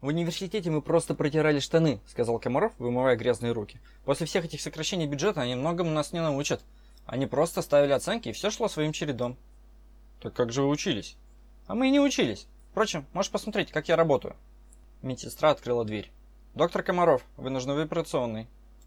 В университете мы просто протирали штаны, сказал Комаров, вымывая грязные руки. После всех этих сокращений бюджета они многому нас не научат. Они просто ставили оценки, и все шло своим чередом. Так как же вы учились? А мы и не учились. Впрочем, можешь посмотреть, как я работаю. Медсестра открыла дверь. Доктор Комаров, вы нужны в операционной.